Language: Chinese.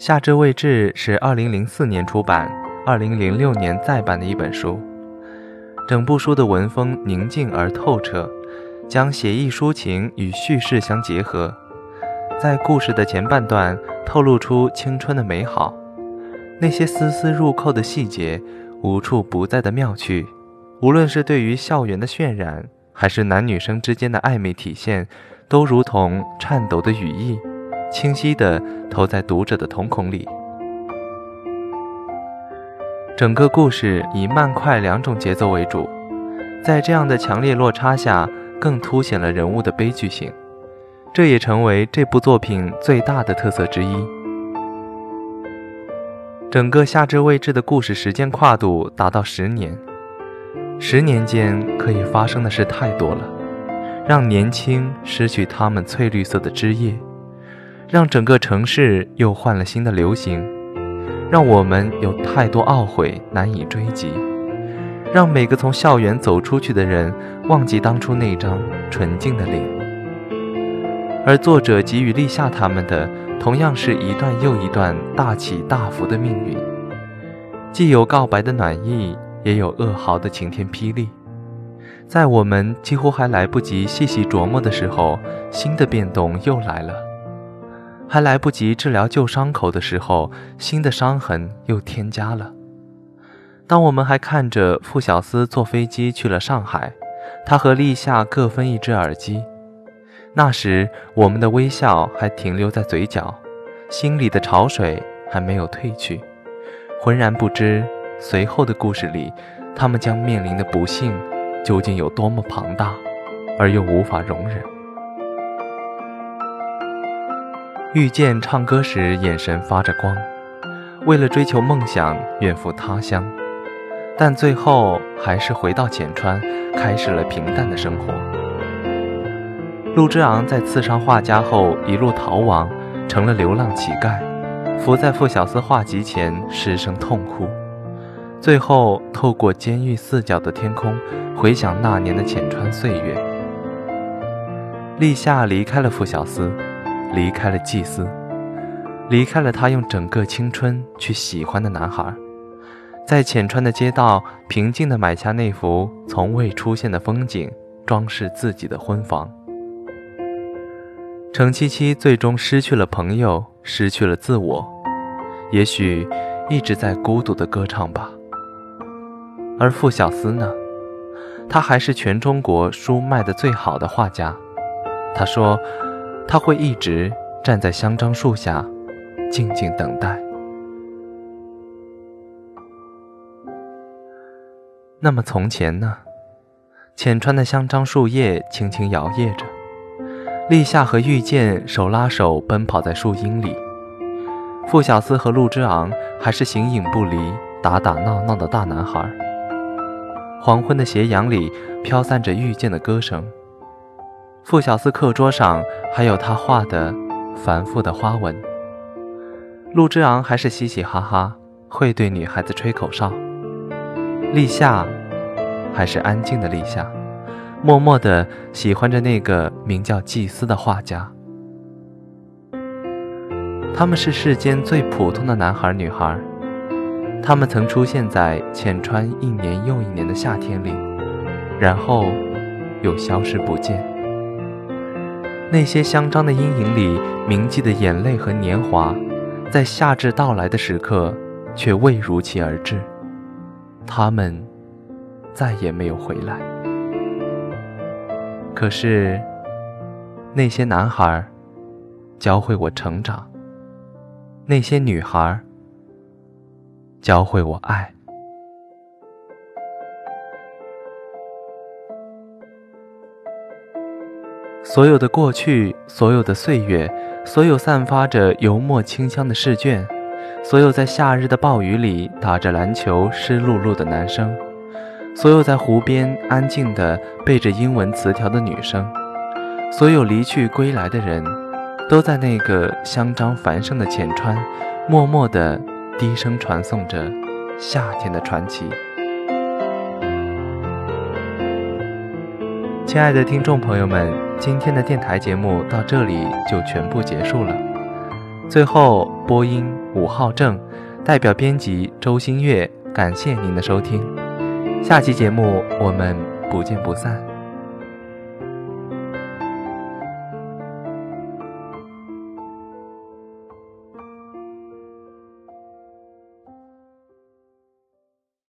夏至未至是二零零四年出版，二零零六年再版的一本书。整部书的文风宁静而透彻，将写意抒情与叙事相结合，在故事的前半段透露出青春的美好，那些丝丝入扣的细节，无处不在的妙趣，无论是对于校园的渲染，还是男女生之间的暧昧体现，都如同颤抖的羽翼。清晰地投在读者的瞳孔里。整个故事以慢快两种节奏为主，在这样的强烈落差下，更凸显了人物的悲剧性，这也成为这部作品最大的特色之一。整个夏至未至的故事时间跨度达到十年，十年间可以发生的事太多了，让年轻失去他们翠绿色的枝叶。让整个城市又换了新的流行，让我们有太多懊悔难以追及，让每个从校园走出去的人忘记当初那张纯净的脸。而作者给予立夏他们的，同样是一段又一段大起大伏的命运，既有告白的暖意，也有噩耗的晴天霹雳。在我们几乎还来不及细细琢磨的时候，新的变动又来了。还来不及治疗旧伤口的时候，新的伤痕又添加了。当我们还看着傅小司坐飞机去了上海，他和立夏各分一只耳机，那时我们的微笑还停留在嘴角，心里的潮水还没有退去，浑然不知随后的故事里，他们将面临的不幸究竟有多么庞大，而又无法容忍。遇见唱歌时，眼神发着光，为了追求梦想，远赴他乡，但最后还是回到浅川，开始了平淡的生活。陆之昂在刺伤画家后，一路逃亡，成了流浪乞丐，伏在傅小司画集前失声痛哭，最后透过监狱四角的天空，回想那年的浅川岁月。立夏离开了傅小司。离开了祭司，离开了他用整个青春去喜欢的男孩，在浅川的街道平静地买下那幅从未出现的风景，装饰自己的婚房。程七七最终失去了朋友，失去了自我，也许一直在孤独的歌唱吧。而傅小司呢？他还是全中国书卖的最好的画家。他说。他会一直站在香樟树下，静静等待。那么从前呢？浅川的香樟树叶轻轻摇曳着，立夏和遇见手拉手奔跑在树荫里，傅小司和陆之昂还是形影不离、打打闹闹的大男孩。黄昏的斜阳里飘散着遇见的歌声。傅小司课桌上还有他画的繁复的花纹。陆之昂还是嘻嘻哈哈，会对女孩子吹口哨。立夏还是安静的立夏，默默地喜欢着那个名叫祭司的画家。他们是世间最普通的男孩女孩，他们曾出现在浅川一年又一年的夏天里，然后又消失不见。那些香樟的阴影里铭记的眼泪和年华，在夏至到来的时刻，却未如期而至。他们再也没有回来。可是，那些男孩教会我成长，那些女孩教会我爱。所有的过去，所有的岁月，所有散发着油墨清香的试卷，所有在夏日的暴雨里打着篮球湿漉漉的男生，所有在湖边安静地背着英文词条的女生，所有离去归来的人，都在那个香樟繁盛的浅川，默默地低声传颂着夏天的传奇。亲爱的听众朋友们今天的电台节目到这里就全部结束了。最后播音五号正代表编辑周星月感谢您的收听。下期节目我们不见不散。